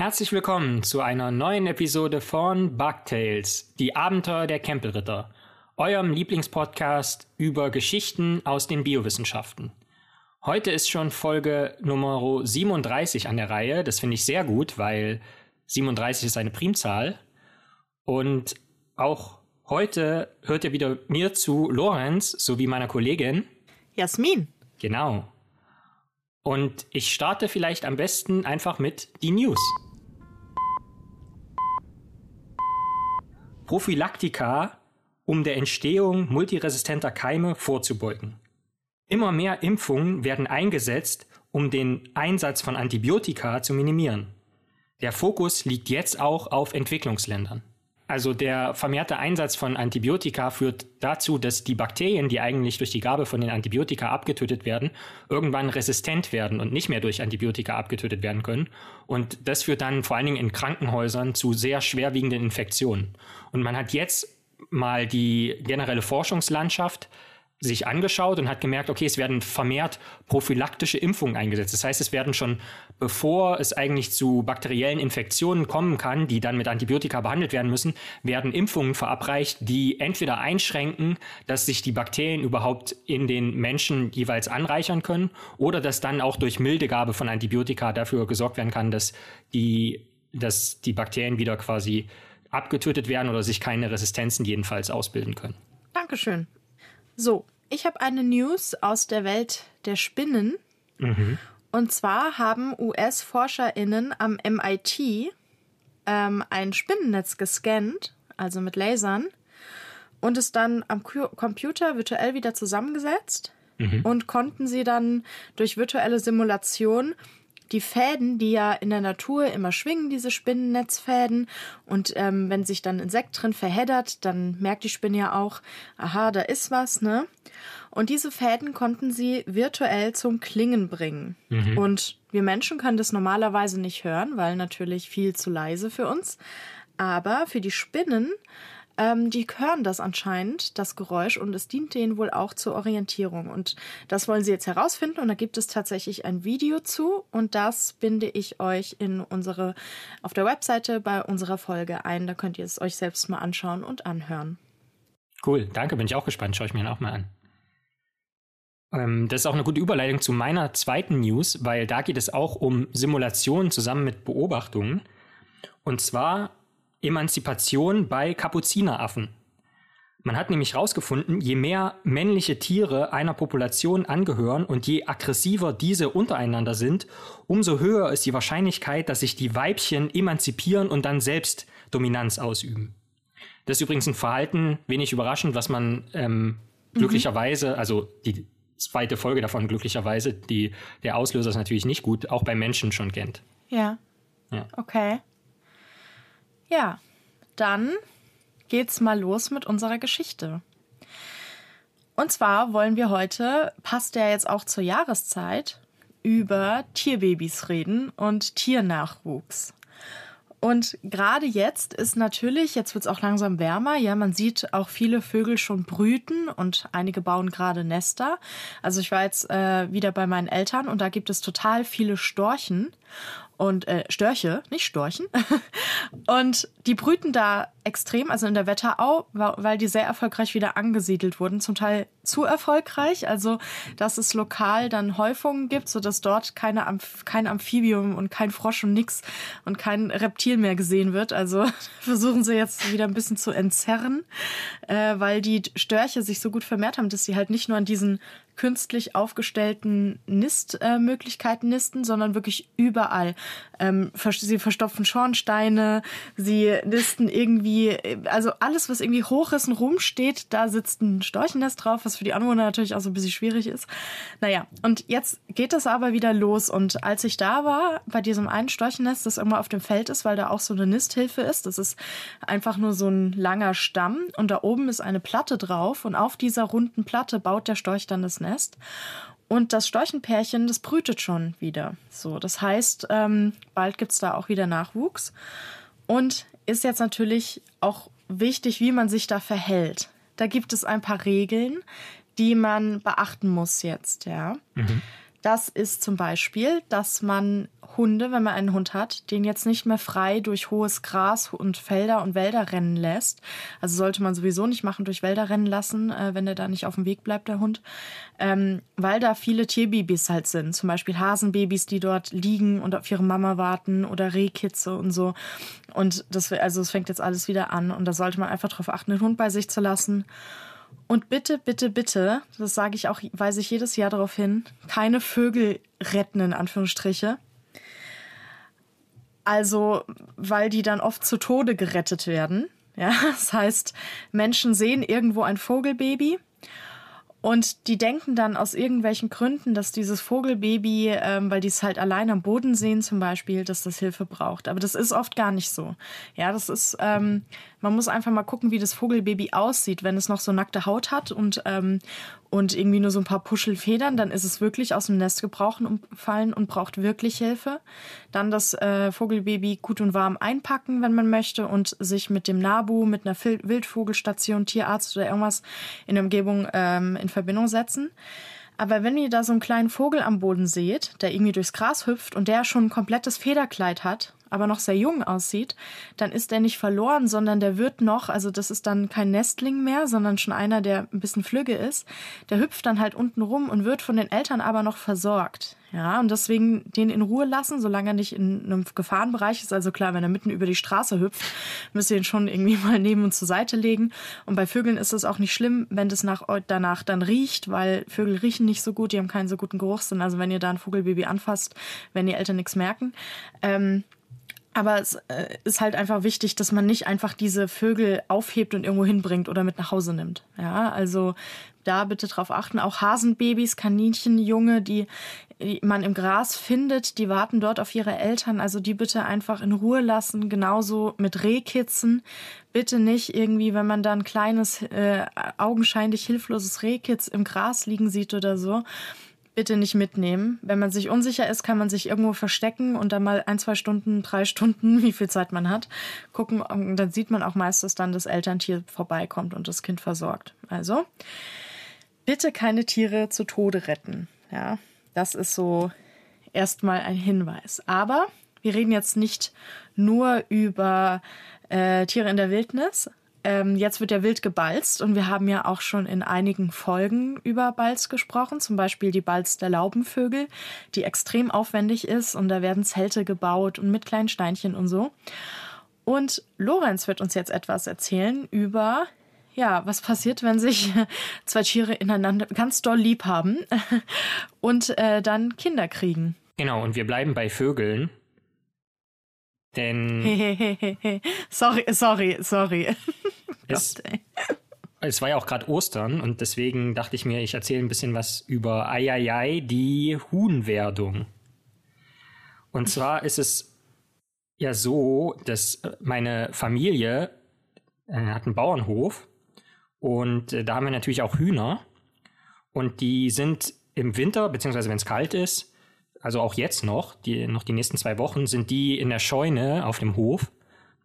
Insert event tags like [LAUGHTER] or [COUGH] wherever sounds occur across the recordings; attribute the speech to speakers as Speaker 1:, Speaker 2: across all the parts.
Speaker 1: Herzlich willkommen zu einer neuen Episode von Bugtails, die Abenteuer der Kempelritter, eurem Lieblingspodcast über Geschichten aus den Biowissenschaften. Heute ist schon Folge Nummer 37 an der Reihe. Das finde ich sehr gut, weil 37 ist eine Primzahl. Und auch heute hört ihr wieder mir zu, Lorenz, sowie meiner Kollegin.
Speaker 2: Jasmin.
Speaker 1: Genau. Und ich starte vielleicht am besten einfach mit die News. Prophylaktika, um der Entstehung multiresistenter Keime vorzubeugen. Immer mehr Impfungen werden eingesetzt, um den Einsatz von Antibiotika zu minimieren. Der Fokus liegt jetzt auch auf Entwicklungsländern. Also der vermehrte Einsatz von Antibiotika führt dazu, dass die Bakterien, die eigentlich durch die Gabe von den Antibiotika abgetötet werden, irgendwann resistent werden und nicht mehr durch Antibiotika abgetötet werden können. Und das führt dann vor allen Dingen in Krankenhäusern zu sehr schwerwiegenden Infektionen. Und man hat jetzt mal die generelle Forschungslandschaft sich angeschaut und hat gemerkt, okay, es werden vermehrt prophylaktische Impfungen eingesetzt. Das heißt, es werden schon, bevor es eigentlich zu bakteriellen Infektionen kommen kann, die dann mit Antibiotika behandelt werden müssen, werden Impfungen verabreicht, die entweder einschränken, dass sich die Bakterien überhaupt in den Menschen jeweils anreichern können oder dass dann auch durch milde Gabe von Antibiotika dafür gesorgt werden kann, dass die, dass die Bakterien wieder quasi abgetötet werden oder sich keine Resistenzen jedenfalls ausbilden können.
Speaker 2: Dankeschön. So, ich habe eine News aus der Welt der Spinnen. Mhm. Und zwar haben US-ForscherInnen am MIT ähm, ein Spinnennetz gescannt, also mit Lasern, und es dann am Computer virtuell wieder zusammengesetzt mhm. und konnten sie dann durch virtuelle Simulation die Fäden, die ja in der Natur immer schwingen, diese Spinnennetzfäden. Und ähm, wenn sich dann ein Insekt drin verheddert, dann merkt die Spinne ja auch, aha, da ist was, ne? Und diese Fäden konnten sie virtuell zum Klingen bringen. Mhm. Und wir Menschen können das normalerweise nicht hören, weil natürlich viel zu leise für uns. Aber für die Spinnen ähm, die hören das anscheinend, das Geräusch, und es dient denen wohl auch zur Orientierung. Und das wollen sie jetzt herausfinden. Und da gibt es tatsächlich ein Video zu. Und das binde ich euch in unsere, auf der Webseite bei unserer Folge ein. Da könnt ihr es euch selbst mal anschauen und anhören.
Speaker 1: Cool, danke, bin ich auch gespannt. Schaue ich mir auch mal an. Ähm, das ist auch eine gute Überleitung zu meiner zweiten News, weil da geht es auch um Simulationen zusammen mit Beobachtungen. Und zwar Emanzipation bei Kapuzineraffen. Man hat nämlich herausgefunden, je mehr männliche Tiere einer Population angehören und je aggressiver diese untereinander sind, umso höher ist die Wahrscheinlichkeit, dass sich die Weibchen emanzipieren und dann selbst Dominanz ausüben. Das ist übrigens ein Verhalten, wenig überraschend, was man ähm, mhm. glücklicherweise, also die zweite Folge davon glücklicherweise, die, der Auslöser ist natürlich nicht gut, auch bei Menschen schon kennt.
Speaker 2: Ja. ja. Okay. Ja, dann geht's mal los mit unserer Geschichte. Und zwar wollen wir heute, passt ja jetzt auch zur Jahreszeit, über Tierbabys reden und Tiernachwuchs. Und gerade jetzt ist natürlich, jetzt wird es auch langsam wärmer, ja, man sieht auch viele Vögel schon brüten und einige bauen gerade Nester. Also ich war jetzt äh, wieder bei meinen Eltern und da gibt es total viele Storchen und äh, Störche, nicht Storchen. [LAUGHS] und die brüten da extrem, also in der Wetterau, weil die sehr erfolgreich wieder angesiedelt wurden, zum Teil zu erfolgreich, also dass es lokal dann Häufungen gibt, so dass dort keine Amph kein Amphibium und kein Frosch und nix und kein Reptil mehr gesehen wird. Also [LAUGHS] versuchen sie jetzt wieder ein bisschen zu entzerren, äh, weil die Störche sich so gut vermehrt haben, dass sie halt nicht nur an diesen künstlich aufgestellten Nistmöglichkeiten äh, nisten, sondern wirklich überall. Ähm, sie verstopfen Schornsteine, sie nisten irgendwie, also alles, was irgendwie hoch ist und rumsteht, da sitzt ein Storchennest drauf, was für die Anwohner natürlich auch so ein bisschen schwierig ist. Naja, und jetzt geht es aber wieder los. Und als ich da war, bei diesem einen Storchennest, das immer auf dem Feld ist, weil da auch so eine Nisthilfe ist, das ist einfach nur so ein langer Stamm und da oben ist eine Platte drauf und auf dieser runden Platte baut der Storch dann das Nest. Nest. Und das Storchenpärchen, das brütet schon wieder. So, das heißt, ähm, bald gibt es da auch wieder Nachwuchs. Und ist jetzt natürlich auch wichtig, wie man sich da verhält. Da gibt es ein paar Regeln, die man beachten muss jetzt, ja. Mhm. Das ist zum Beispiel, dass man Hunde, wenn man einen Hund hat, den jetzt nicht mehr frei durch hohes Gras und Felder und Wälder rennen lässt. Also sollte man sowieso nicht machen, durch Wälder rennen lassen, äh, wenn der da nicht auf dem Weg bleibt, der Hund. Ähm, weil da viele Tierbabys halt sind. Zum Beispiel Hasenbabys, die dort liegen und auf ihre Mama warten oder Rehkitze und so. Und das, also es fängt jetzt alles wieder an. Und da sollte man einfach darauf achten, den Hund bei sich zu lassen. Und bitte, bitte, bitte, das sage ich auch, weise ich jedes Jahr darauf hin, keine Vögel retten, in Anführungsstriche. Also, weil die dann oft zu Tode gerettet werden. Ja, das heißt, Menschen sehen irgendwo ein Vogelbaby und die denken dann aus irgendwelchen Gründen, dass dieses Vogelbaby, ähm, weil die es halt allein am Boden sehen zum Beispiel, dass das Hilfe braucht. Aber das ist oft gar nicht so. Ja, das ist, ähm, man muss einfach mal gucken, wie das Vogelbaby aussieht. Wenn es noch so nackte Haut hat und, ähm, und irgendwie nur so ein paar Puschelfedern, dann ist es wirklich aus dem Nest gebrochen fallen und braucht wirklich Hilfe. Dann das äh, Vogelbaby gut und warm einpacken, wenn man möchte und sich mit dem Nabu, mit einer Wildvogelstation, Tierarzt oder irgendwas in der Umgebung ähm, in Verbindung setzen. Aber wenn ihr da so einen kleinen Vogel am Boden seht, der irgendwie durchs Gras hüpft und der schon ein komplettes Federkleid hat aber noch sehr jung aussieht, dann ist der nicht verloren, sondern der wird noch, also das ist dann kein Nestling mehr, sondern schon einer, der ein bisschen flügge ist, der hüpft dann halt unten rum und wird von den Eltern aber noch versorgt. Ja, und deswegen den in Ruhe lassen, solange er nicht in einem Gefahrenbereich ist. Also klar, wenn er mitten über die Straße hüpft, müsst ihr ihn schon irgendwie [LAUGHS] mal neben und zur Seite legen. Und bei Vögeln ist es auch nicht schlimm, wenn das nach, danach dann riecht, weil Vögel riechen nicht so gut, die haben keinen so guten Geruchssinn. Also wenn ihr da ein Vogelbaby anfasst, wenn die Eltern nichts merken. Ähm, aber es äh, ist halt einfach wichtig, dass man nicht einfach diese Vögel aufhebt und irgendwo hinbringt oder mit nach Hause nimmt. Ja, also da bitte drauf achten. Auch Hasenbabys, Kaninchenjunge, die, die man im Gras findet, die warten dort auf ihre Eltern. Also die bitte einfach in Ruhe lassen. Genauso mit Rehkitzen. Bitte nicht irgendwie, wenn man da ein kleines, äh, augenscheinlich hilfloses Rehkitz im Gras liegen sieht oder so bitte nicht mitnehmen. Wenn man sich unsicher ist, kann man sich irgendwo verstecken und dann mal ein, zwei Stunden, drei Stunden, [LAUGHS] wie viel Zeit man hat, gucken. Und dann sieht man auch meist, dass dann das Elterntier vorbeikommt und das Kind versorgt. Also bitte keine Tiere zu Tode retten. Ja, das ist so erstmal ein Hinweis. Aber wir reden jetzt nicht nur über äh, Tiere in der Wildnis, ähm, jetzt wird der Wild gebalzt und wir haben ja auch schon in einigen Folgen über Balz gesprochen, zum Beispiel die Balz der Laubenvögel, die extrem aufwendig ist und da werden Zelte gebaut und mit kleinen Steinchen und so. Und Lorenz wird uns jetzt etwas erzählen über ja, was passiert, wenn sich [LAUGHS] zwei Tiere ineinander ganz doll lieb haben [LAUGHS] und äh, dann Kinder kriegen.
Speaker 1: Genau, und wir bleiben bei Vögeln. Denn. [LAUGHS]
Speaker 2: sorry, sorry, sorry. [LAUGHS]
Speaker 1: Es, es war ja auch gerade Ostern und deswegen dachte ich mir, ich erzähle ein bisschen was über Eieiei, die Huhnwerdung. Und zwar ist es ja so, dass meine Familie äh, hat einen Bauernhof und äh, da haben wir natürlich auch Hühner und die sind im Winter, beziehungsweise wenn es kalt ist, also auch jetzt noch, die, noch die nächsten zwei Wochen, sind die in der Scheune auf dem Hof.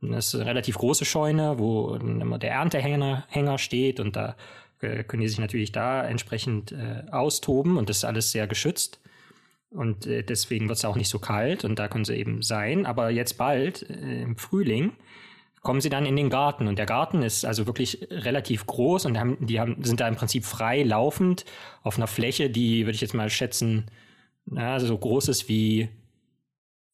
Speaker 1: Das ist eine relativ große Scheune, wo immer der Erntehänger Hänger steht und da äh, können die sich natürlich da entsprechend äh, austoben und das ist alles sehr geschützt. Und äh, deswegen wird es auch nicht so kalt und da können sie eben sein. Aber jetzt bald, äh, im Frühling, kommen sie dann in den Garten. Und der Garten ist also wirklich relativ groß und haben, die haben, sind da im Prinzip frei laufend auf einer Fläche, die, würde ich jetzt mal schätzen, also so groß ist wie,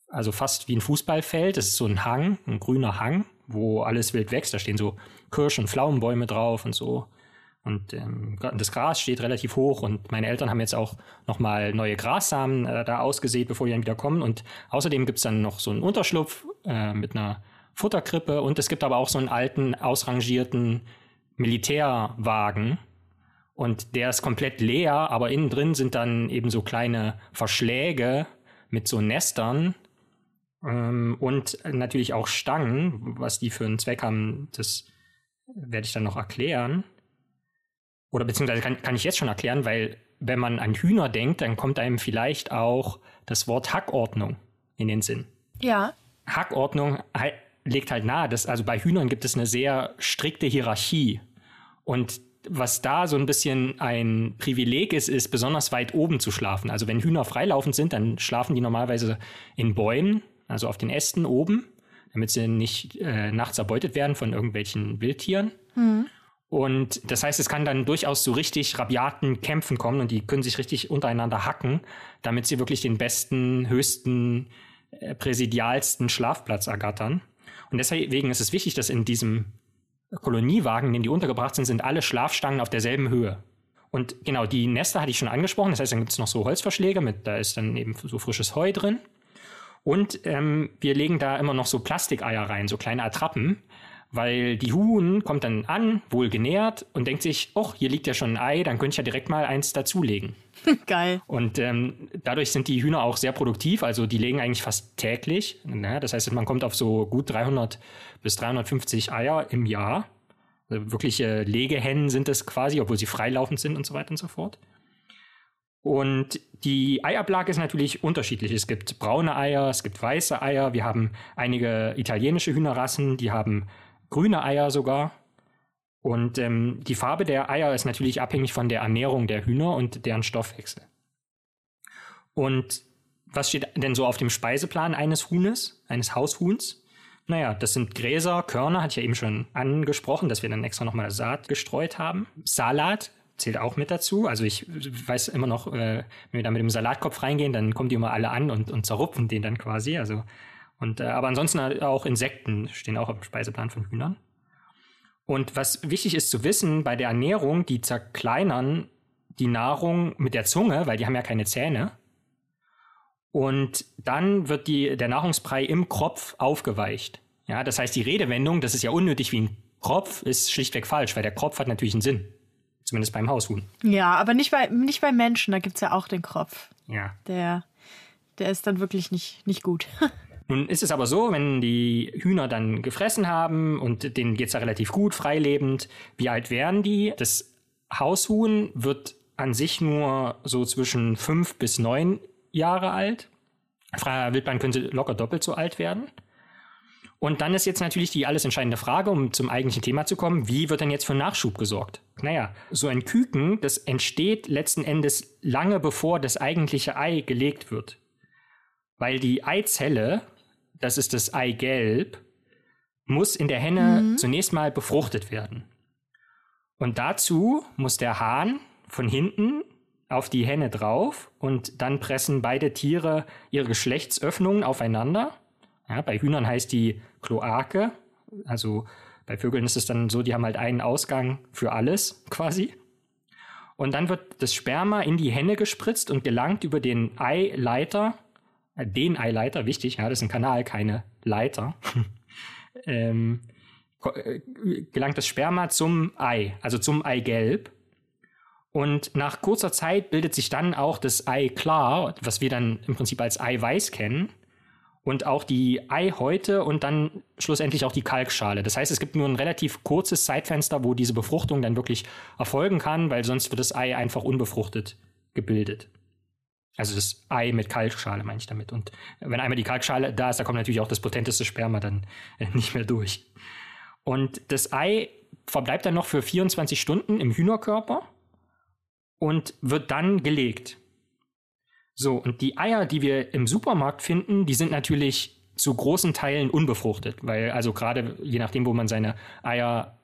Speaker 1: also fast wie ein Fußballfeld. Das ist so ein Hang, ein grüner Hang, wo alles wild wächst. Da stehen so Kirsch- und Pflaumenbäume drauf und so. Und ähm, das Gras steht relativ hoch und meine Eltern haben jetzt auch nochmal neue Grassamen äh, da ausgesät, bevor die dann wieder kommen. Und außerdem gibt's dann noch so einen Unterschlupf äh, mit einer Futterkrippe und es gibt aber auch so einen alten, ausrangierten Militärwagen, und der ist komplett leer, aber innen drin sind dann eben so kleine Verschläge mit so Nestern ähm, und natürlich auch Stangen, was die für einen Zweck haben, das werde ich dann noch erklären. Oder beziehungsweise kann, kann ich jetzt schon erklären, weil wenn man an Hühner denkt, dann kommt einem vielleicht auch das Wort Hackordnung in den Sinn.
Speaker 2: Ja.
Speaker 1: Hackordnung legt halt nahe, dass also bei Hühnern gibt es eine sehr strikte Hierarchie. Und was da so ein bisschen ein Privileg ist, ist besonders weit oben zu schlafen. Also wenn Hühner freilaufend sind, dann schlafen die normalerweise in Bäumen, also auf den Ästen oben, damit sie nicht äh, nachts erbeutet werden von irgendwelchen Wildtieren. Mhm. Und das heißt, es kann dann durchaus zu richtig rabiaten Kämpfen kommen und die können sich richtig untereinander hacken, damit sie wirklich den besten, höchsten, äh, präsidialsten Schlafplatz ergattern. Und deswegen ist es wichtig, dass in diesem Koloniewagen, in dem die untergebracht sind, sind alle Schlafstangen auf derselben Höhe. Und genau, die Nester hatte ich schon angesprochen. Das heißt, dann gibt es noch so Holzverschläge mit, da ist dann eben so frisches Heu drin. Und ähm, wir legen da immer noch so Plastikeier rein, so kleine Attrappen, weil die Huhn kommt dann an, wohl genährt und denkt sich, oh, hier liegt ja schon ein Ei, dann könnte ich ja direkt mal eins dazulegen. [LAUGHS]
Speaker 2: Geil.
Speaker 1: Und ähm, dadurch sind die Hühner auch sehr produktiv, also die legen eigentlich fast täglich. Ne? Das heißt, man kommt auf so gut 300 bis 350 Eier im Jahr. Also wirkliche Legehennen sind es quasi, obwohl sie freilaufend sind und so weiter und so fort. Und die Eiablage ist natürlich unterschiedlich. Es gibt braune Eier, es gibt weiße Eier. Wir haben einige italienische Hühnerrassen, die haben grüne Eier sogar. Und ähm, die Farbe der Eier ist natürlich abhängig von der Ernährung der Hühner und deren Stoffwechsel. Und was steht denn so auf dem Speiseplan eines Huhnes, eines Haushuhns? Naja, das sind Gräser, Körner, hatte ich ja eben schon angesprochen, dass wir dann extra nochmal Saat gestreut haben. Salat zählt auch mit dazu. Also ich weiß immer noch, äh, wenn wir da mit dem Salatkopf reingehen, dann kommen die immer alle an und, und zerrupfen den dann quasi. Also und, äh, aber ansonsten auch Insekten stehen auch auf dem Speiseplan von Hühnern. Und was wichtig ist zu wissen, bei der Ernährung, die zerkleinern die Nahrung mit der Zunge, weil die haben ja keine Zähne. Und dann wird die, der Nahrungsbrei im Kropf aufgeweicht. Ja, das heißt, die Redewendung, das ist ja unnötig wie ein Kropf, ist schlichtweg falsch, weil der Kropf hat natürlich einen Sinn. Zumindest beim Haushuhn.
Speaker 2: Ja, aber nicht bei, nicht bei Menschen, da gibt es ja auch den Kropf.
Speaker 1: Ja.
Speaker 2: Der, der ist dann wirklich nicht, nicht gut. [LAUGHS]
Speaker 1: Nun ist es aber so, wenn die Hühner dann gefressen haben und denen geht es ja relativ gut, freilebend, wie alt werden die? Das Haushuhn wird an sich nur so zwischen fünf bis neun Jahre alt. Freier Wildbahn könnte locker doppelt so alt werden. Und dann ist jetzt natürlich die alles entscheidende Frage, um zum eigentlichen Thema zu kommen, wie wird denn jetzt für Nachschub gesorgt? Naja, so ein Küken, das entsteht letzten Endes lange bevor das eigentliche Ei gelegt wird. Weil die Eizelle das ist das Eigelb, muss in der Henne mhm. zunächst mal befruchtet werden. Und dazu muss der Hahn von hinten auf die Henne drauf und dann pressen beide Tiere ihre Geschlechtsöffnungen aufeinander. Ja, bei Hühnern heißt die Kloake. Also bei Vögeln ist es dann so, die haben halt einen Ausgang für alles quasi. Und dann wird das Sperma in die Henne gespritzt und gelangt über den Eileiter den Eileiter, wichtig, ja, das ist ein Kanal, keine Leiter, [LAUGHS] ähm, äh, gelangt das Sperma zum Ei, also zum Eigelb. Und nach kurzer Zeit bildet sich dann auch das Ei klar, was wir dann im Prinzip als Eiweiß kennen. Und auch die Eihäute und dann schlussendlich auch die Kalkschale. Das heißt, es gibt nur ein relativ kurzes Zeitfenster, wo diese Befruchtung dann wirklich erfolgen kann, weil sonst wird das Ei einfach unbefruchtet gebildet. Also das Ei mit Kalkschale meine ich damit. Und wenn einmal die Kalkschale da ist, da kommt natürlich auch das potenteste Sperma dann äh, [LAUGHS] nicht mehr durch. Und das Ei verbleibt dann noch für 24 Stunden im Hühnerkörper und wird dann gelegt. So, und die Eier, die wir im Supermarkt finden, die sind natürlich zu großen Teilen unbefruchtet, weil also gerade je nachdem, wo man seine Eier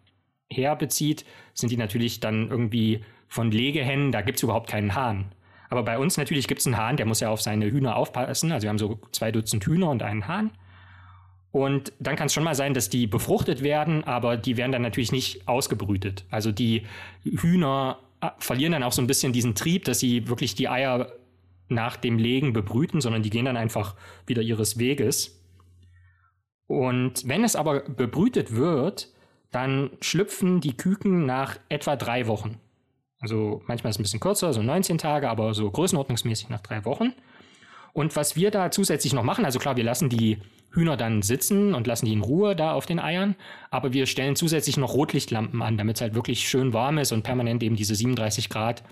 Speaker 1: herbezieht, sind die natürlich dann irgendwie von Legehennen, da gibt es überhaupt keinen Hahn. Aber bei uns natürlich gibt es einen Hahn, der muss ja auf seine Hühner aufpassen. Also wir haben so zwei Dutzend Hühner und einen Hahn. Und dann kann es schon mal sein, dass die befruchtet werden, aber die werden dann natürlich nicht ausgebrütet. Also die Hühner äh, verlieren dann auch so ein bisschen diesen Trieb, dass sie wirklich die Eier nach dem Legen bebrüten, sondern die gehen dann einfach wieder ihres Weges. Und wenn es aber bebrütet wird, dann schlüpfen die Küken nach etwa drei Wochen. Also manchmal ist es ein bisschen kürzer, so 19 Tage, aber so größenordnungsmäßig nach drei Wochen. Und was wir da zusätzlich noch machen, also klar, wir lassen die Hühner dann sitzen und lassen die in Ruhe da auf den Eiern, aber wir stellen zusätzlich noch Rotlichtlampen an, damit es halt wirklich schön warm ist und permanent eben diese 37 Grad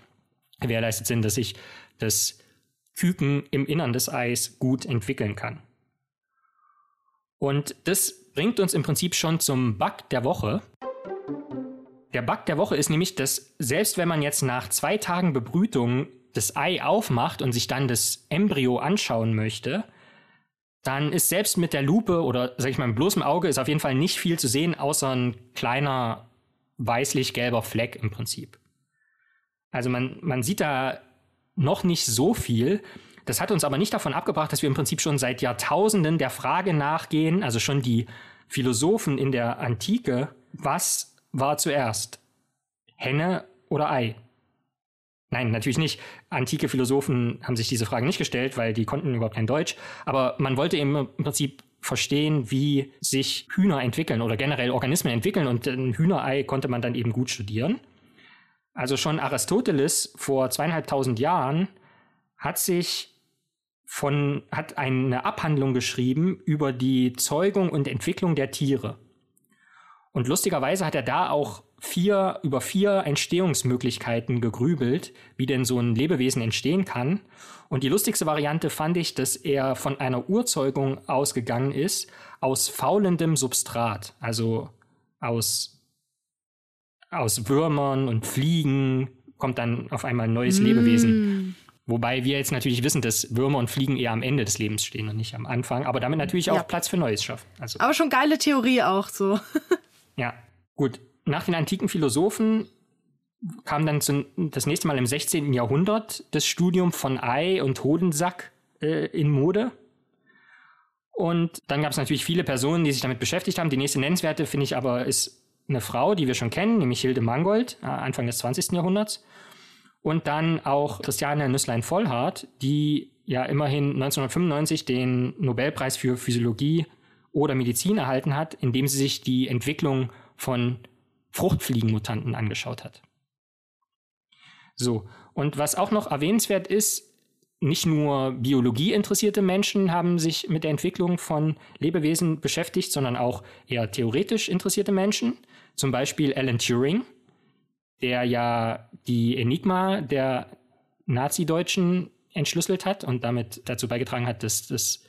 Speaker 1: gewährleistet sind, dass sich das Küken im Innern des Eis gut entwickeln kann. Und das bringt uns im Prinzip schon zum Bug der Woche. Der Bug der Woche ist nämlich, dass selbst wenn man jetzt nach zwei Tagen Bebrütung das Ei aufmacht und sich dann das Embryo anschauen möchte, dann ist selbst mit der Lupe oder sag ich mal mit bloßem Auge ist auf jeden Fall nicht viel zu sehen, außer ein kleiner weißlich-gelber Fleck im Prinzip. Also man, man sieht da noch nicht so viel. Das hat uns aber nicht davon abgebracht, dass wir im Prinzip schon seit Jahrtausenden der Frage nachgehen, also schon die Philosophen in der Antike, was war zuerst? Henne oder Ei? Nein, natürlich nicht. Antike Philosophen haben sich diese Frage nicht gestellt, weil die konnten überhaupt kein Deutsch. Aber man wollte im Prinzip verstehen, wie sich Hühner entwickeln oder generell Organismen entwickeln. Und ein Hühnerei konnte man dann eben gut studieren. Also schon Aristoteles vor zweieinhalbtausend Jahren hat sich von, hat eine Abhandlung geschrieben über die Zeugung und Entwicklung der Tiere. Und lustigerweise hat er da auch vier, über vier Entstehungsmöglichkeiten gegrübelt, wie denn so ein Lebewesen entstehen kann. Und die lustigste Variante fand ich, dass er von einer Urzeugung ausgegangen ist, aus faulendem Substrat, also aus, aus Würmern und Fliegen kommt dann auf einmal ein neues mm. Lebewesen. Wobei wir jetzt natürlich wissen, dass Würmer und Fliegen eher am Ende des Lebens stehen und nicht am Anfang, aber damit natürlich auch ja. Platz für Neues schaffen.
Speaker 2: Also, aber schon geile Theorie auch so. [LAUGHS]
Speaker 1: ja, gut nach den antiken Philosophen kam dann zum, das nächste Mal im 16. Jahrhundert das Studium von Ei und Hodensack äh, in Mode. Und dann gab es natürlich viele Personen, die sich damit beschäftigt haben. Die nächste nennenswerte, finde ich aber, ist eine Frau, die wir schon kennen, nämlich Hilde Mangold, äh, Anfang des 20. Jahrhunderts. Und dann auch Christiane Nüsslein-Vollhardt, die ja immerhin 1995 den Nobelpreis für Physiologie oder Medizin erhalten hat, indem sie sich die Entwicklung von Fruchtfliegenmutanten angeschaut hat. So, und was auch noch erwähnenswert ist, nicht nur Biologie interessierte Menschen haben sich mit der Entwicklung von Lebewesen beschäftigt, sondern auch eher theoretisch interessierte Menschen. Zum Beispiel Alan Turing, der ja die Enigma der Nazi-Deutschen entschlüsselt hat und damit dazu beigetragen hat, dass das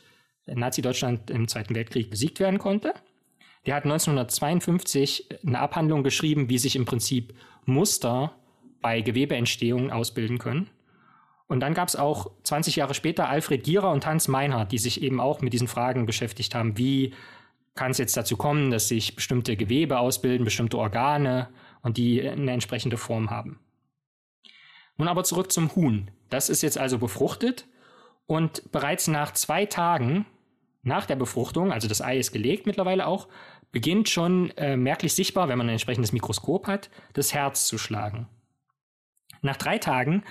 Speaker 1: Nazi-Deutschland im Zweiten Weltkrieg besiegt werden konnte. Der hat 1952 eine Abhandlung geschrieben, wie sich im Prinzip Muster bei Gewebeentstehungen ausbilden können. Und dann gab es auch 20 Jahre später Alfred Gierer und Hans Meinhardt, die sich eben auch mit diesen Fragen beschäftigt haben. Wie kann es jetzt dazu kommen, dass sich bestimmte Gewebe ausbilden, bestimmte Organe und die eine entsprechende Form haben? Nun aber zurück zum Huhn. Das ist jetzt also befruchtet und bereits nach zwei Tagen nach der Befruchtung, also das Ei ist gelegt mittlerweile auch, beginnt schon äh, merklich sichtbar, wenn man ein entsprechendes Mikroskop hat, das Herz zu schlagen. Nach drei Tagen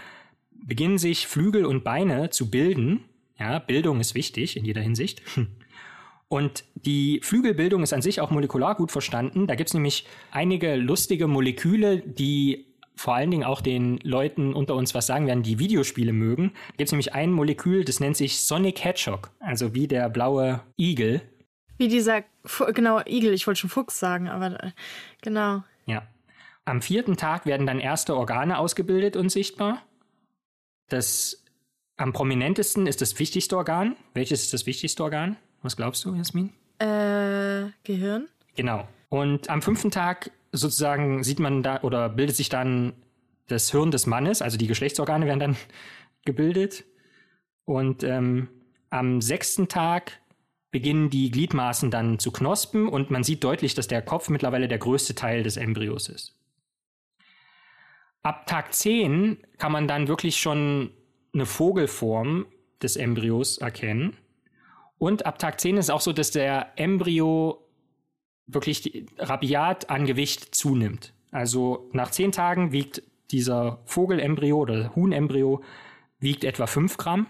Speaker 1: beginnen sich Flügel und Beine zu bilden. Ja, Bildung ist wichtig in jeder Hinsicht. [LAUGHS] Und die Flügelbildung ist an sich auch molekular gut verstanden. Da gibt es nämlich einige lustige Moleküle, die vor allen Dingen auch den Leuten unter uns was sagen werden, die Videospiele mögen. Da gibt es nämlich ein Molekül, das nennt sich Sonic Hedgehog, also wie der blaue Igel.
Speaker 2: Wie dieser, genau, Igel, ich wollte schon Fuchs sagen, aber äh, genau.
Speaker 1: Ja. Am vierten Tag werden dann erste Organe ausgebildet und sichtbar. Das am prominentesten ist das wichtigste Organ. Welches ist das wichtigste Organ? Was glaubst du, Jasmin?
Speaker 2: Äh, Gehirn.
Speaker 1: Genau. Und am fünften Tag sozusagen sieht man da oder bildet sich dann das Hirn des Mannes, also die Geschlechtsorgane werden dann [LAUGHS] gebildet. Und ähm, am sechsten Tag beginnen die Gliedmaßen dann zu knospen und man sieht deutlich, dass der Kopf mittlerweile der größte Teil des Embryos ist. Ab Tag 10 kann man dann wirklich schon eine Vogelform des Embryos erkennen. Und ab Tag 10 ist auch so, dass der Embryo wirklich rabiat an Gewicht zunimmt. Also nach 10 Tagen wiegt dieser Vogelembryo oder Huhnembryo wiegt etwa 5 Gramm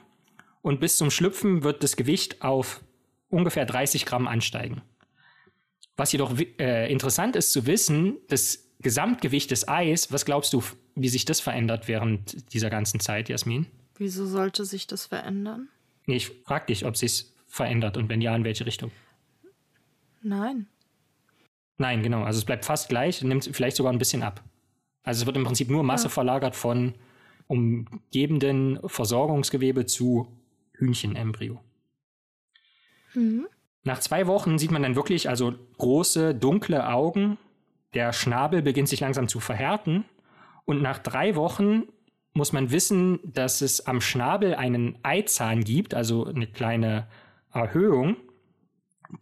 Speaker 1: und bis zum Schlüpfen wird das Gewicht auf ungefähr 30 Gramm ansteigen. Was jedoch äh, interessant ist zu wissen, das Gesamtgewicht des Eis, was glaubst du, wie sich das verändert während dieser ganzen Zeit, Jasmin?
Speaker 2: Wieso sollte sich das verändern?
Speaker 1: Nee, ich frag dich, ob sich verändert und wenn ja, in welche Richtung?
Speaker 2: Nein.
Speaker 1: Nein, genau. Also es bleibt fast gleich, nimmt vielleicht sogar ein bisschen ab. Also es wird im Prinzip nur Masse ja. verlagert von umgebenden Versorgungsgewebe zu Hühnchenembryo. Mhm. Nach zwei Wochen sieht man dann wirklich also große, dunkle Augen der Schnabel beginnt sich langsam zu verhärten und nach drei Wochen muss man wissen, dass es am Schnabel einen Eizahn gibt, also eine kleine Erhöhung,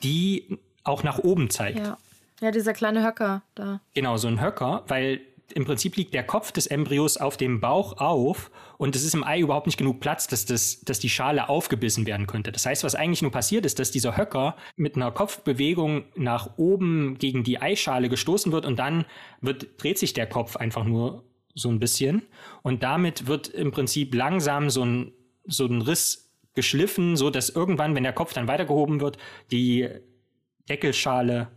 Speaker 1: die auch nach oben zeigt.
Speaker 2: Ja, ja dieser kleine Höcker da.
Speaker 1: Genau, so ein Höcker, weil im Prinzip liegt der Kopf des Embryos auf dem Bauch auf und es ist im Ei überhaupt nicht genug Platz, dass, das, dass die Schale aufgebissen werden könnte. Das heißt, was eigentlich nur passiert ist, dass dieser Höcker mit einer Kopfbewegung nach oben gegen die Eischale gestoßen wird und dann wird, dreht sich der Kopf einfach nur so ein bisschen und damit wird im Prinzip langsam so ein, so ein Riss geschliffen, so dass irgendwann, wenn der Kopf dann weitergehoben wird, die Deckelschale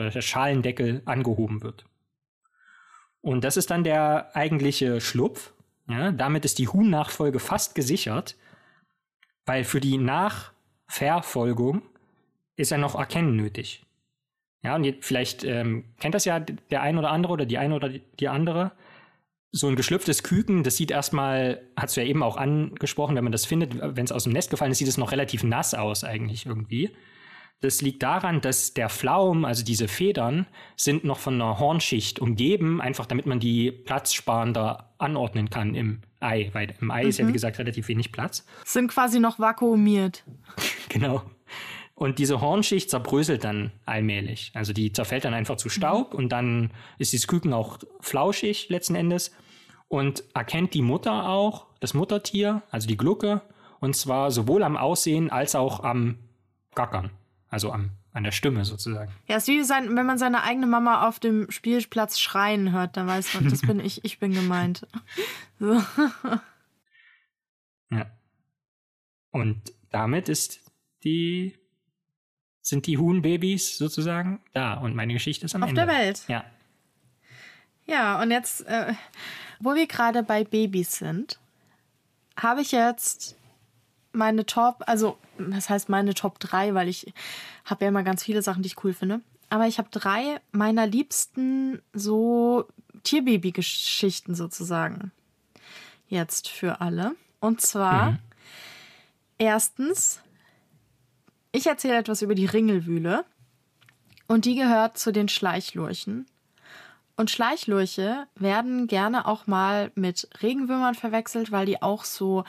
Speaker 1: oder der Schalendeckel angehoben wird. Und das ist dann der eigentliche Schlupf. Ja, damit ist die Huhn-Nachfolge fast gesichert, weil für die Nachverfolgung ist ja noch Erkennen nötig. Ja, und vielleicht ähm, kennt das ja der ein oder andere oder die eine oder die andere. So ein geschlüpftes Küken, das sieht erstmal, hast du ja eben auch angesprochen, wenn man das findet, wenn es aus dem Nest gefallen ist, sieht es noch relativ nass aus eigentlich irgendwie. Das liegt daran, dass der Flaum, also diese Federn, sind noch von einer Hornschicht umgeben, einfach damit man die platzsparender anordnen kann im Ei, weil im Ei mhm. ist ja wie mhm. gesagt relativ wenig Platz.
Speaker 2: Sind quasi noch vakuumiert. [LAUGHS]
Speaker 1: genau. Und diese Hornschicht zerbröselt dann allmählich. Also die zerfällt dann einfach zu Staub mhm. und dann ist das Küken auch flauschig letzten Endes und erkennt die Mutter auch, das Muttertier, also die Glucke, und zwar sowohl am Aussehen als auch am Gackern. Also am, an der Stimme sozusagen.
Speaker 2: Ja, es ist wie sein, wenn man seine eigene Mama auf dem Spielplatz schreien hört, dann weiß man, das bin ich, ich bin gemeint. [LAUGHS] So.
Speaker 1: Ja. Und damit ist die, sind die Huhnbabys sozusagen da und meine Geschichte ist am
Speaker 2: auf
Speaker 1: Ende.
Speaker 2: Auf der Welt.
Speaker 1: Ja.
Speaker 2: Ja, und jetzt, äh, wo wir gerade bei Babys sind, habe ich jetzt meine Top, also das heißt meine Top 3, weil ich habe ja immer ganz viele Sachen, die ich cool finde. Aber ich habe drei meiner liebsten so Tierbaby-Geschichten sozusagen. Jetzt für alle. Und zwar mhm. erstens, ich erzähle etwas über die Ringelwühle. Und die gehört zu den Schleichlurchen. Und Schleichlurche werden gerne auch mal mit Regenwürmern verwechselt, weil die auch so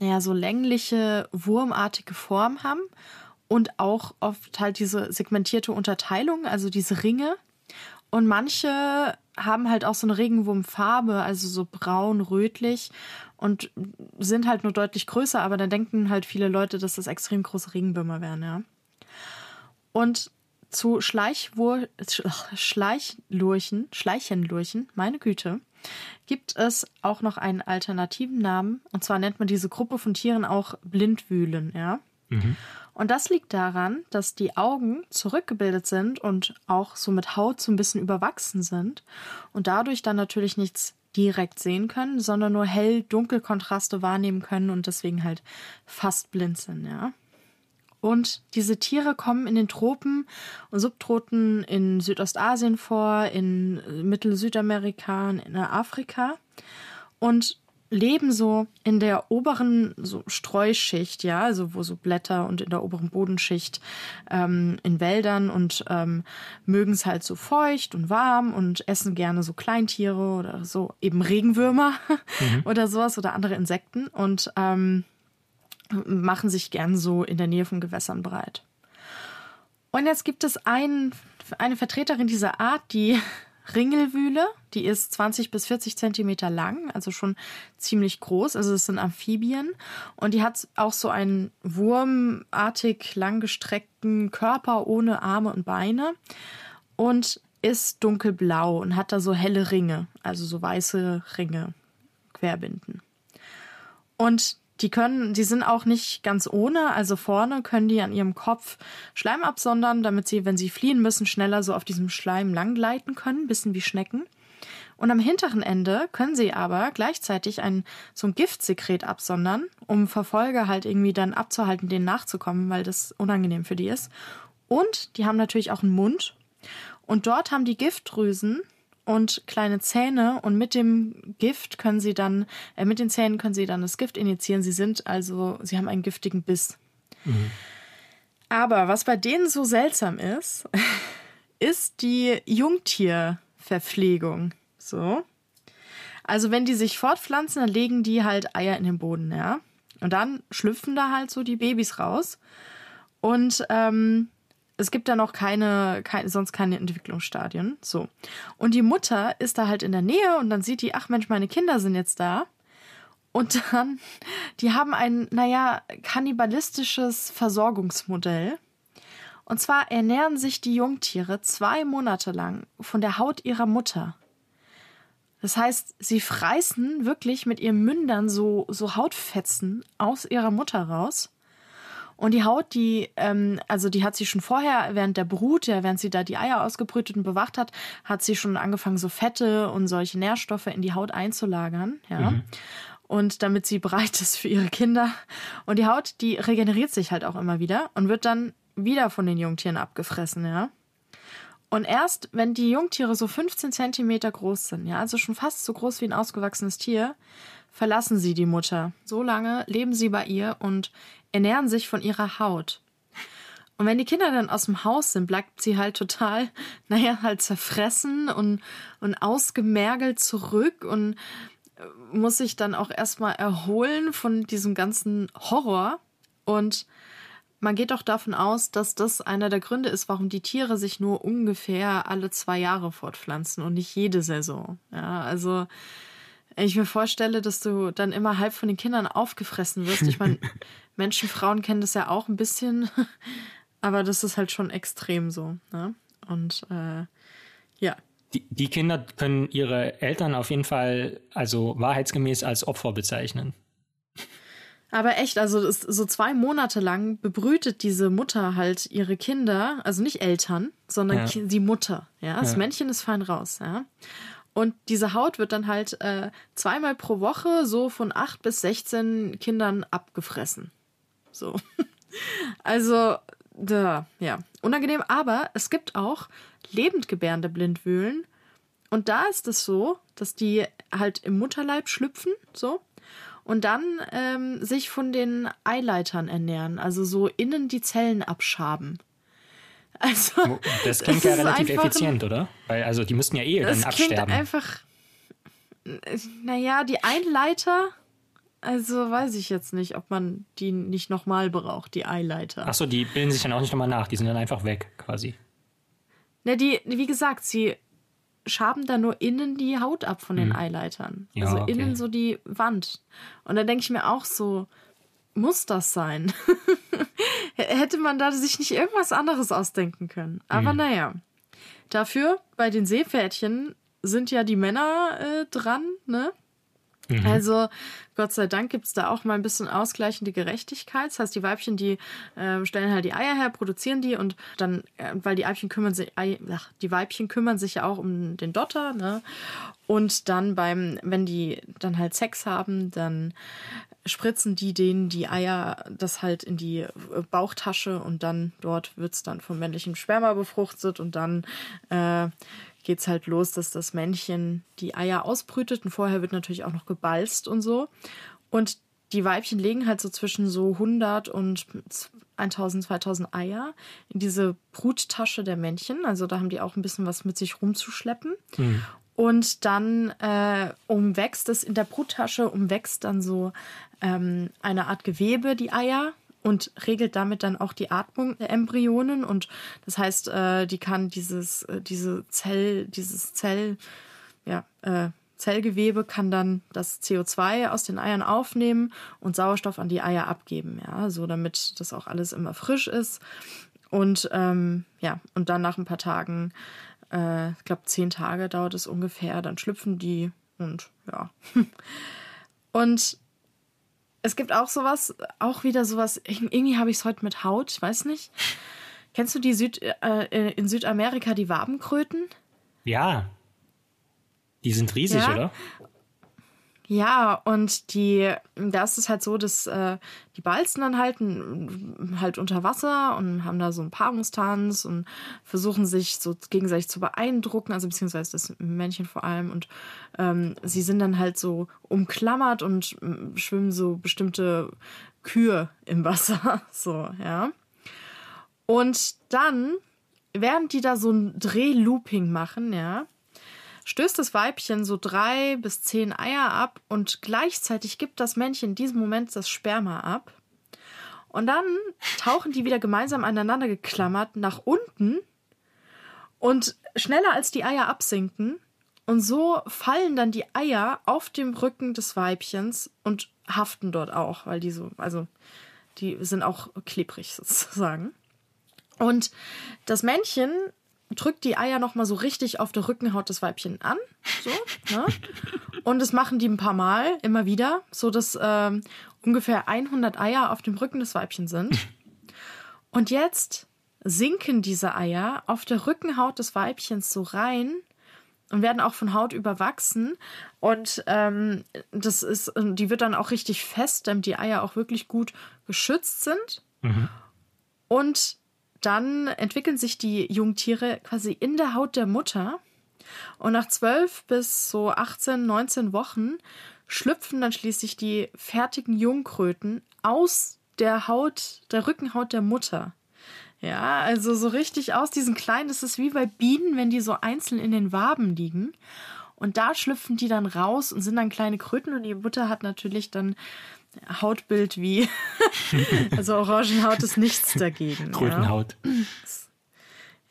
Speaker 2: naja, so längliche, wurmartige Form haben und auch oft halt diese segmentierte Unterteilung, also diese Ringe. Und manche haben halt auch so eine Regenwurmfarbe, also so braun-rötlich und sind halt nur deutlich größer, aber dann denken halt viele Leute, dass das extrem große Regenwürmer wären, ja. Und zu Schleichwur Schleichlurchen, Schleichenlurchen, meine Güte, gibt es auch noch einen alternativen Namen. Und zwar nennt man diese Gruppe von Tieren auch Blindwühlen, ja. Mhm. Und das liegt daran, dass die Augen zurückgebildet sind und auch so mit Haut so ein bisschen überwachsen sind und dadurch dann natürlich nichts direkt sehen können, sondern nur hell-dunkel-Kontraste wahrnehmen können und deswegen halt fast blind sind, ja. Und diese Tiere kommen in den Tropen und Subtropen in Südostasien vor, in Mittel-Südamerika, in Afrika und leben so in der oberen so Streuschicht, ja, also wo so Blätter und in der oberen Bodenschicht ähm, in Wäldern und ähm, mögen es halt so feucht und warm und essen gerne so Kleintiere oder so eben Regenwürmer mhm. [LAUGHS] oder sowas oder andere Insekten und ähm, machen sich gern so in der Nähe von Gewässern breit. Und jetzt gibt es ein, eine Vertreterin dieser Art, die [LAUGHS] Ringelwühle. Die ist 20 bis 40 Zentimeter lang, also schon ziemlich groß. Also es sind Amphibien. Und die hat auch so einen wurmartig langgestreckten Körper ohne Arme und Beine. Und ist dunkelblau und hat da so helle Ringe, also so weiße Ringe, Querbinden. Und die können, die sind auch nicht ganz ohne. Also vorne können die an ihrem Kopf Schleim absondern, damit sie, wenn sie fliehen müssen, schneller so auf diesem Schleim langgleiten können, bisschen wie Schnecken. Und am hinteren Ende können sie aber gleichzeitig ein, so ein Giftsekret absondern, um Verfolger halt irgendwie dann abzuhalten, denen nachzukommen, weil das unangenehm für die ist. Und die haben natürlich auch einen Mund. Und dort haben die Giftdrüsen und kleine Zähne und mit dem Gift können sie dann, äh, mit den Zähnen können sie dann das Gift injizieren. Sie sind also, sie haben einen giftigen Biss. Mhm. Aber was bei denen so seltsam ist, [LAUGHS] ist die Jungtierfähigkeit. Verpflegung. So. Also wenn die sich fortpflanzen, dann legen die halt Eier in den Boden, ja. Und dann schlüpfen da halt so die Babys raus. Und ähm, es gibt da noch keine, keine, sonst keine Entwicklungsstadien. So. Und die Mutter ist da halt in der Nähe und dann sieht die, ach Mensch, meine Kinder sind jetzt da. Und dann, [LAUGHS] die haben ein, naja, kannibalistisches Versorgungsmodell. Und zwar ernähren sich die Jungtiere zwei Monate lang von der Haut ihrer Mutter. Das heißt, sie fressen wirklich mit ihren Mündern so, so Hautfetzen aus ihrer Mutter raus. Und die Haut, die, ähm, also die hat sie schon vorher, während der Brut, ja, während sie da die Eier ausgebrütet und bewacht hat, hat sie schon angefangen, so Fette und solche Nährstoffe in die Haut einzulagern, ja. Mhm. Und damit sie bereit ist für ihre Kinder. Und die Haut, die regeneriert sich halt auch immer wieder und wird dann wieder von den Jungtieren abgefressen, ja. Und erst, wenn die Jungtiere so 15 Zentimeter groß sind, ja, also schon fast so groß wie ein ausgewachsenes Tier, verlassen sie die Mutter. So lange leben sie bei ihr und ernähren sich von ihrer Haut. Und wenn die Kinder dann aus dem Haus sind, bleibt sie halt total, [LAUGHS] naja, halt zerfressen und, und ausgemergelt zurück und äh, muss sich dann auch erstmal erholen von diesem ganzen Horror. Und man geht doch davon aus, dass das einer der Gründe ist, warum die Tiere sich nur ungefähr alle zwei Jahre fortpflanzen und nicht jede Saison. Ja, also ich mir vorstelle, dass du dann immer halb von den Kindern aufgefressen wirst. Ich meine, [LAUGHS] Menschen, Frauen kennen das ja auch ein bisschen, [LAUGHS] aber das ist halt schon extrem so. Ne? Und äh, ja.
Speaker 1: Die, die Kinder können ihre Eltern auf jeden Fall, also wahrheitsgemäß, als Opfer bezeichnen.
Speaker 2: Aber echt, also so zwei Monate lang bebrütet diese Mutter halt ihre Kinder, also nicht Eltern, sondern ja. die Mutter. Ja, das ja. Männchen ist fein raus. Ja. Und diese Haut wird dann halt äh, zweimal pro Woche so von acht bis 16 Kindern abgefressen. So. [LAUGHS] Also, da, ja, unangenehm. Aber es gibt auch lebendgebärende Blindwühlen. Und da ist es so, dass die halt im Mutterleib schlüpfen, so und dann ähm, sich von den Eileitern ernähren, also so innen die Zellen abschaben.
Speaker 1: Also, das klingt ja relativ effizient, oder? Weil, also, die müssten ja eh dann absterben. Das klingt
Speaker 2: einfach. Naja, die Einleiter, also weiß ich jetzt nicht, ob man die nicht nochmal braucht, die Eileiter.
Speaker 1: Achso, die bilden sich dann auch nicht nochmal nach, die sind dann einfach weg, quasi.
Speaker 2: Ne, die, wie gesagt, sie schaben da nur innen die Haut ab von den hm. Eileitern. Ja, also okay. innen so die Wand. Und da denke ich mir auch so, muss das sein? [LAUGHS] Hätte man da sich nicht irgendwas anderes ausdenken können. Aber hm. naja. Dafür, bei den Seepferdchen sind ja die Männer äh, dran, ne? Mhm. Also Gott sei Dank gibt es da auch mal ein bisschen ausgleichende Gerechtigkeit. Das heißt, die Weibchen, die äh, stellen halt die Eier her, produzieren die und dann, äh, weil die Weibchen kümmern sich, ach, die Weibchen kümmern sich ja auch um den Dotter, ne? Und dann beim, wenn die dann halt Sex haben, dann spritzen die denen die Eier das halt in die äh, Bauchtasche und dann dort wird es dann vom männlichen Sperma befruchtet und dann äh, geht's halt los, dass das Männchen die Eier ausbrütet und vorher wird natürlich auch noch gebalzt und so. Und die Weibchen legen halt so zwischen so 100 und 1000, 2000 Eier in diese Bruttasche der Männchen. Also da haben die auch ein bisschen was mit sich rumzuschleppen. Mhm. Und dann äh, umwächst es in der Bruttasche, umwächst dann so ähm, eine Art Gewebe, die Eier und regelt damit dann auch die Atmung der Embryonen. Und das heißt, äh, die kann dieses äh, diese Zell dieses Zell ja äh, Zellgewebe kann dann das CO2 aus den Eiern aufnehmen und Sauerstoff an die Eier abgeben, ja, so damit das auch alles immer frisch ist. Und ähm, ja und dann nach ein paar Tagen, äh, ich glaube zehn Tage dauert es ungefähr, dann schlüpfen die und ja. [LAUGHS] Und es gibt auch sowas, auch wieder sowas, irgendwie habe ich es heute mit Haut, ich weiß nicht. Kennst du die Süd, äh, in Südamerika die Wabenkröten?
Speaker 1: Ja. Die sind riesig, ja? oder?
Speaker 2: Ja, und die, da ist es halt so, dass äh, die balzen dann halt, halt unter Wasser und haben da so einen Paarungstanz und versuchen sich so gegenseitig zu beeindrucken, also beziehungsweise das Männchen vor allem. Und ähm, sie sind dann halt so umklammert und schwimmen so bestimmte Kühe im Wasser, [LAUGHS] so, ja. Und dann, während die da so ein Drehlooping machen, ja, stößt das Weibchen so drei bis zehn Eier ab und gleichzeitig gibt das Männchen in diesem Moment das Sperma ab. Und dann tauchen die wieder gemeinsam aneinander geklammert nach unten und schneller als die Eier absinken. Und so fallen dann die Eier auf dem Rücken des Weibchens und haften dort auch, weil die so, also die sind auch klebrig sozusagen. Und das Männchen drückt die Eier nochmal so richtig auf der Rückenhaut des Weibchen an. So, ne? Und das machen die ein paar Mal, immer wieder, so dass ähm, ungefähr 100 Eier auf dem Rücken des Weibchens sind. Und jetzt sinken diese Eier auf der Rückenhaut des Weibchens so rein und werden auch von Haut überwachsen. Und ähm, das ist, die wird dann auch richtig fest, damit die Eier auch wirklich gut geschützt sind. Mhm. Und dann entwickeln sich die Jungtiere quasi in der Haut der Mutter. Und nach zwölf bis so 18, 19 Wochen schlüpfen dann schließlich die fertigen Jungkröten aus der Haut, der Rückenhaut der Mutter. Ja, also so richtig aus diesen kleinen, das ist wie bei Bienen, wenn die so einzeln in den Waben liegen. Und da schlüpfen die dann raus und sind dann kleine Kröten und die Mutter hat natürlich dann Hautbild wie, [LAUGHS] also Orangenhaut ist nichts dagegen.
Speaker 1: Krötenhaut.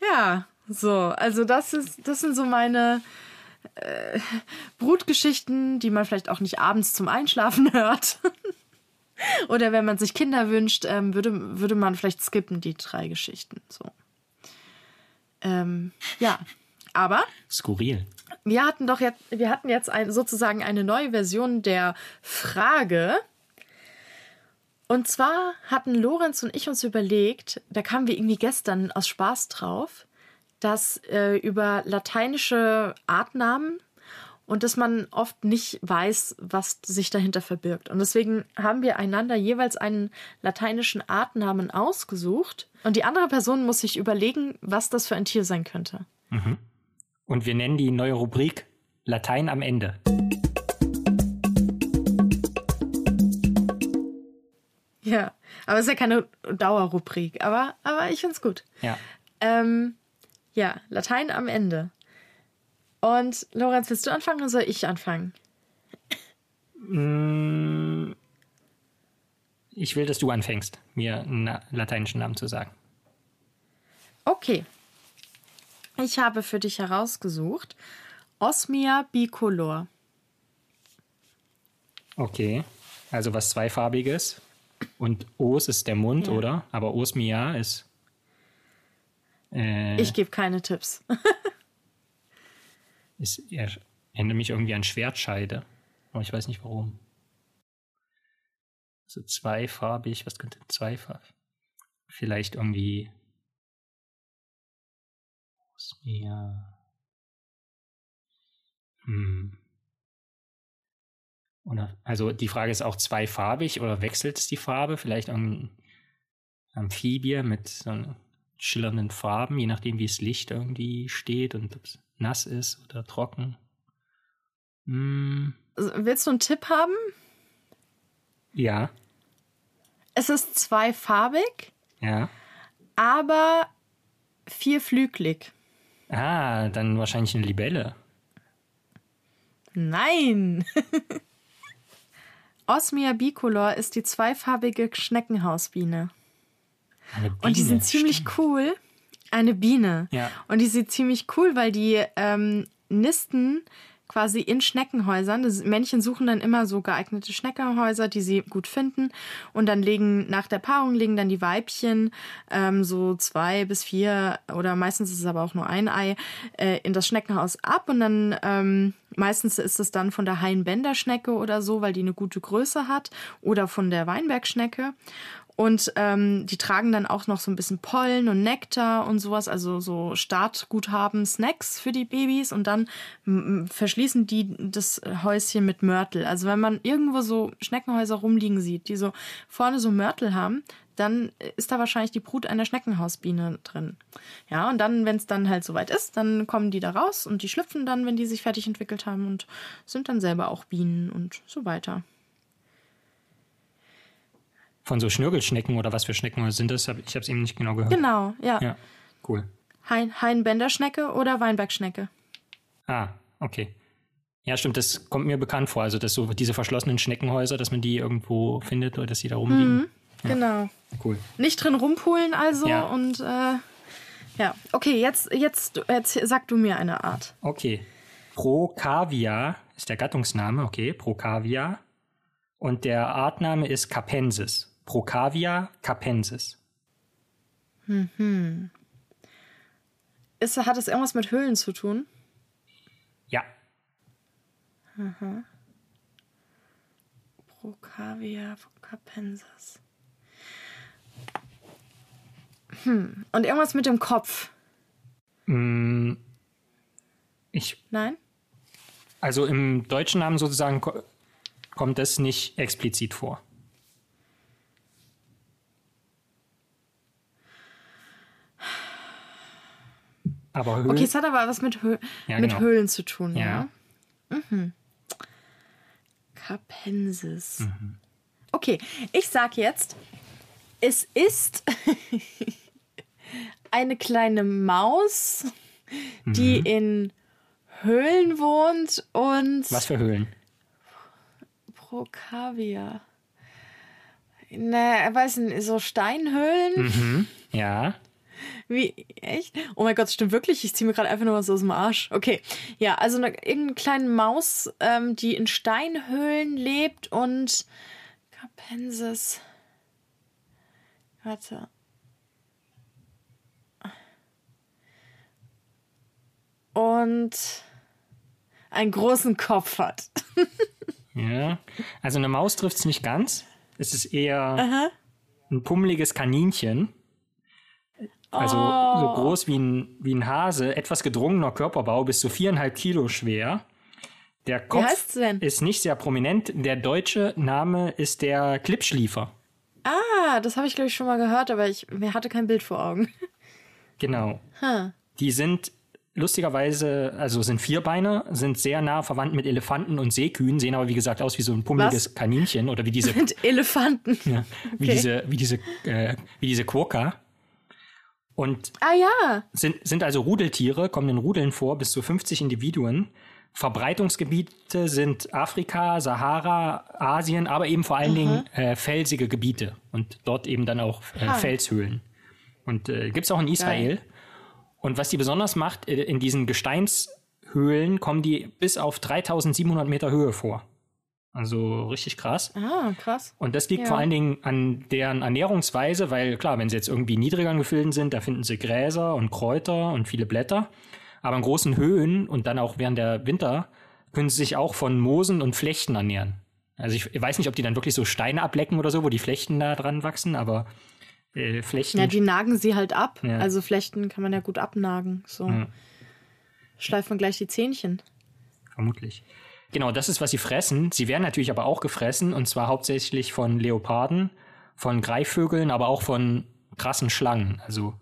Speaker 2: Ja. ja, so, also das ist, das sind so meine äh, Brutgeschichten, die man vielleicht auch nicht abends zum Einschlafen [LAUGHS] hört. Oder wenn man sich Kinder wünscht, ähm, würde, würde man vielleicht skippen, die drei Geschichten. So. Ähm, ja, aber.
Speaker 1: Skurril.
Speaker 2: Wir hatten doch jetzt, wir hatten jetzt ein, sozusagen eine neue Version der Frage. Und zwar hatten Lorenz und ich uns überlegt, da kamen wir irgendwie gestern aus Spaß drauf, dass äh, über lateinische Artnamen und dass man oft nicht weiß, was sich dahinter verbirgt. Und deswegen haben wir einander jeweils einen lateinischen Artnamen ausgesucht und die andere Person muss sich überlegen, was das für ein Tier sein könnte.
Speaker 1: Mhm. Und wir nennen die neue Rubrik Latein am Ende.
Speaker 2: Ja, aber es ist ja keine Dauerrubrik, aber, aber ich finde es gut.
Speaker 1: Ja.
Speaker 2: Ähm, ja, Latein am Ende. Und Lorenz, willst du anfangen oder soll ich anfangen?
Speaker 1: Mm, ich will, dass du anfängst, mir einen lateinischen Namen zu sagen.
Speaker 2: Okay. Ich habe für dich herausgesucht Osmia bicolor.
Speaker 1: Okay. Also was zweifarbiges. Und Os ist der Mund, ja. oder? Aber Osmia ist.
Speaker 2: Äh, ich gebe keine Tipps. [LAUGHS]
Speaker 1: ist, er erinnert mich irgendwie an Schwertscheide. Aber ich weiß nicht warum. So zweifarbig, was könnte zweifarbig? Vielleicht irgendwie. Osmia. Hm. Oder, also die Frage ist auch zweifarbig oder wechselt es die Farbe? Vielleicht ein Amphibie mit so schillernden Farben, je nachdem, wie das Licht irgendwie steht und ob es nass ist oder trocken.
Speaker 2: Hm. Willst du einen Tipp haben?
Speaker 1: Ja.
Speaker 2: Es ist zweifarbig.
Speaker 1: Ja.
Speaker 2: Aber vierflügelig.
Speaker 1: Ah, dann wahrscheinlich eine Libelle.
Speaker 2: Nein. [LAUGHS] Osmia bicolor ist die zweifarbige Schneckenhausbiene. Eine Biene, Und die sind ziemlich stimmt. cool. Eine Biene.
Speaker 1: Ja.
Speaker 2: Und die sind ziemlich cool, weil die ähm, nisten quasi in Schneckenhäusern. Das Männchen suchen dann immer so geeignete Schneckenhäuser, die sie gut finden. Und dann legen nach der Paarung legen dann die Weibchen ähm, so zwei bis vier oder meistens ist es aber auch nur ein Ei äh, in das Schneckenhaus ab. Und dann ähm, meistens ist es dann von der Hainbänderschnecke oder so, weil die eine gute Größe hat, oder von der Weinbergschnecke. Und ähm, die tragen dann auch noch so ein bisschen Pollen und Nektar und sowas, also so Startguthaben, Snacks für die Babys. Und dann verschließen die das Häuschen mit Mörtel. Also wenn man irgendwo so Schneckenhäuser rumliegen sieht, die so vorne so Mörtel haben, dann ist da wahrscheinlich die Brut einer Schneckenhausbiene drin. Ja, und dann, wenn es dann halt soweit ist, dann kommen die da raus und die schlüpfen dann, wenn die sich fertig entwickelt haben und sind dann selber auch Bienen und so weiter.
Speaker 1: Von so Schnürgelschnecken oder was für Schnecken sind das? Ich habe es eben nicht genau gehört.
Speaker 2: Genau, ja.
Speaker 1: Ja, cool.
Speaker 2: Hein, Heinbänderschnecke oder Weinbergschnecke?
Speaker 1: Ah, okay. Ja, stimmt, das kommt mir bekannt vor. Also, dass so diese verschlossenen Schneckenhäuser, dass man die irgendwo findet oder dass sie da rumliegen. Mhm,
Speaker 2: ja. Genau.
Speaker 1: Cool.
Speaker 2: Nicht drin rumpulen also
Speaker 1: Ja.
Speaker 2: und äh, ja. Okay, jetzt, jetzt, jetzt sag du mir eine Art.
Speaker 1: Okay. Procavia ist der Gattungsname, okay, Procavia. Und der Artname ist Capensis. Procavia capensis.
Speaker 2: Ist, hat es irgendwas mit Höhlen zu tun?
Speaker 1: Ja,
Speaker 2: Procavia capensis. Hm. Und irgendwas mit dem Kopf?
Speaker 1: ich,
Speaker 2: Nein?
Speaker 1: also im deutschen Namen sozusagen ko kommt das nicht explizit vor. Aber Höhlen,
Speaker 2: Okay, es hat aber was mit, Hö
Speaker 1: Ja,
Speaker 2: mit
Speaker 1: genau.
Speaker 2: Höhlen zu tun, ja?
Speaker 1: ja.
Speaker 2: Capensis.
Speaker 1: Mhm.
Speaker 2: Okay, ich sag jetzt, es ist [LAUGHS] eine kleine Maus, die in Höhlen wohnt und
Speaker 1: Mhm. Was für Höhlen?
Speaker 2: Procavia. Ne, weiß nicht, so Steinhöhlen?
Speaker 1: Ja.
Speaker 2: Wie, echt? Oh mein Gott, stimmt wirklich? Ich ziehe mir gerade einfach nur was aus dem Arsch. Okay. Ja, also eine, irgendeine kleine Maus, ähm, die in Steinhöhlen lebt und Capensis. Warte. Und einen großen Kopf hat. [LAUGHS]
Speaker 1: Ja. Also eine Maus trifft es nicht ganz. Es ist eher ein pummeliges Kaninchen. Also
Speaker 2: Oh.
Speaker 1: so groß wie ein, wie ein Hase, etwas gedrungener Körperbau, bis zu viereinhalb Kilo schwer. Der Kopf ist nicht sehr prominent. Der deutsche Name ist der Klippschliefer.
Speaker 2: Ah, das habe ich, glaube ich, schon mal gehört, aber ich mir hatte kein Bild vor Augen. [LAUGHS]
Speaker 1: Genau.
Speaker 2: Huh.
Speaker 1: Die sind lustigerweise, also sind Vierbeiner, sind sehr nah verwandt mit Elefanten und Seekühen, sehen aber wie gesagt aus wie so ein pummeliges
Speaker 2: Was?
Speaker 1: Kaninchen oder wie diese [LAUGHS]
Speaker 2: Mit Elefanten.
Speaker 1: Ja, wie
Speaker 2: Okay.
Speaker 1: diese, wie diese, äh, wie diese Quokka. Und
Speaker 2: Ah ja.
Speaker 1: sind, sind also Rudeltiere, kommen in Rudeln vor, bis zu 50 Individuen. Verbreitungsgebiete sind Afrika, Sahara, Asien, aber eben vor allen Dingen äh, felsige Gebiete und dort eben dann auch äh. Felshöhlen. Und äh, gibt es auch in Israel. Und was die besonders macht, äh, in diesen Gesteinshöhlen kommen die bis auf 3700 Meter Höhe vor. Also richtig krass.
Speaker 2: Ah, krass.
Speaker 1: Und das liegt
Speaker 2: Ja.
Speaker 1: vor allen Dingen an deren Ernährungsweise, weil klar, wenn sie jetzt irgendwie niedriger in Gefilden sind, da finden sie Gräser und Kräuter und viele Blätter. Aber in großen Höhen und dann auch während der Winter können sie sich auch von Moosen und Flechten ernähren. Also ich, weiß nicht, ob die dann wirklich so Steine ablecken oder so, wo die Flechten da dran wachsen, aber äh, Flechten.
Speaker 2: Ja, die nagen sie halt ab.
Speaker 1: Ja.
Speaker 2: Also Flechten kann man ja gut abnagen. So.
Speaker 1: Ja.
Speaker 2: Schleift man gleich die Zähnchen.
Speaker 1: Vermutlich. Genau, das ist, was sie fressen. Sie werden natürlich aber auch gefressen, und zwar hauptsächlich von Leoparden, von Greifvögeln, aber auch von krassen Schlangen. Also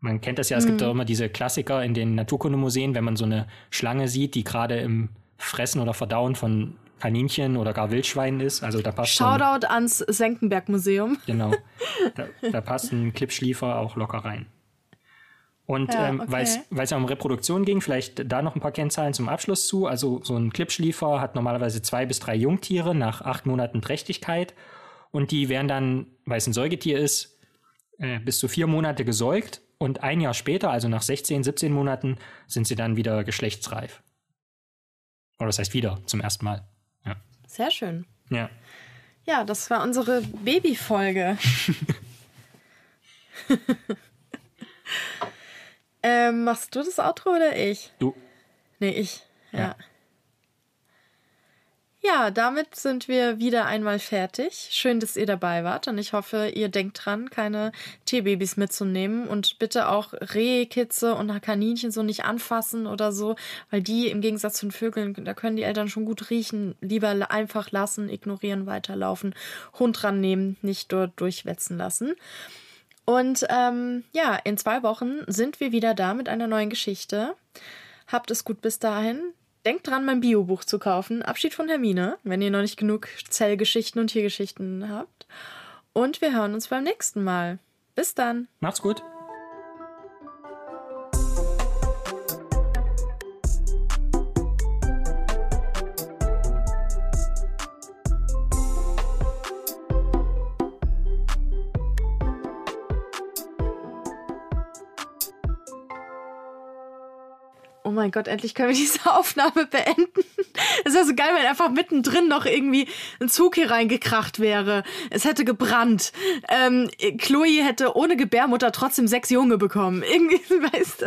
Speaker 1: man kennt das ja, es gibt ja immer diese Klassiker in den Naturkundemuseen, wenn man so eine Schlange sieht, die gerade im Fressen oder Verdauen von Kaninchen oder gar Wildschweinen ist. Also da passt ein,
Speaker 2: Shoutout ans Senckenberg-Museum.
Speaker 1: genau, [LAUGHS] da, da passt ein Klippschliefer auch locker rein. Und
Speaker 2: Ja,
Speaker 1: ähm,
Speaker 2: okay.
Speaker 1: weil es ja um Reproduktion ging, vielleicht da noch ein paar Kennzahlen zum Abschluss zu. Also so ein Klippschliefer hat normalerweise zwei bis drei Jungtiere nach acht Monaten Trächtigkeit. Und die werden dann, weil es ein Säugetier ist, äh, bis zu vier Monate gesäugt. Und ein Jahr später, also nach 16, 17 Monaten, sind sie dann wieder geschlechtsreif. Oder das heißt wieder zum ersten Mal. Ja.
Speaker 2: Sehr schön.
Speaker 1: ja.
Speaker 2: Ja, das war unsere Babyfolge. [LAUGHS] ähm, machst du das Outro oder ich?
Speaker 1: Du,
Speaker 2: Nee, ich. Ja.
Speaker 1: Ja.
Speaker 2: Ja, damit sind wir wieder einmal fertig. Schön, dass ihr dabei wart und ich hoffe, ihr denkt dran, keine Tierbabys mitzunehmen und bitte auch Rehkitze und Kaninchen so nicht anfassen oder so, weil die im Gegensatz zu den Vögeln, da können die Eltern schon gut riechen. Lieber einfach lassen, ignorieren, weiterlaufen, Hund rannehmen, nicht dort durchwetzen lassen. Und ähm, ja, in zwei Wochen sind wir wieder da mit einer neuen Geschichte. Habt es gut bis dahin. Denkt dran, mein Biobuch zu kaufen. Abschied von Hermine, wenn ihr noch nicht genug Zellgeschichten und Tiergeschichten habt. Und wir hören uns beim nächsten Mal. Bis dann.
Speaker 1: macht's gut.
Speaker 2: Mein Gott, endlich können wir diese [LAUGHS] Aufnahme beenden. Es wäre so geil, wenn einfach mittendrin noch irgendwie ein Zug hier reingekracht wäre. Es hätte gebrannt. Ähm, Chloe hätte ohne Gebärmutter trotzdem sechs Junge bekommen. [LAUGHS] Irgendwie, weißt du?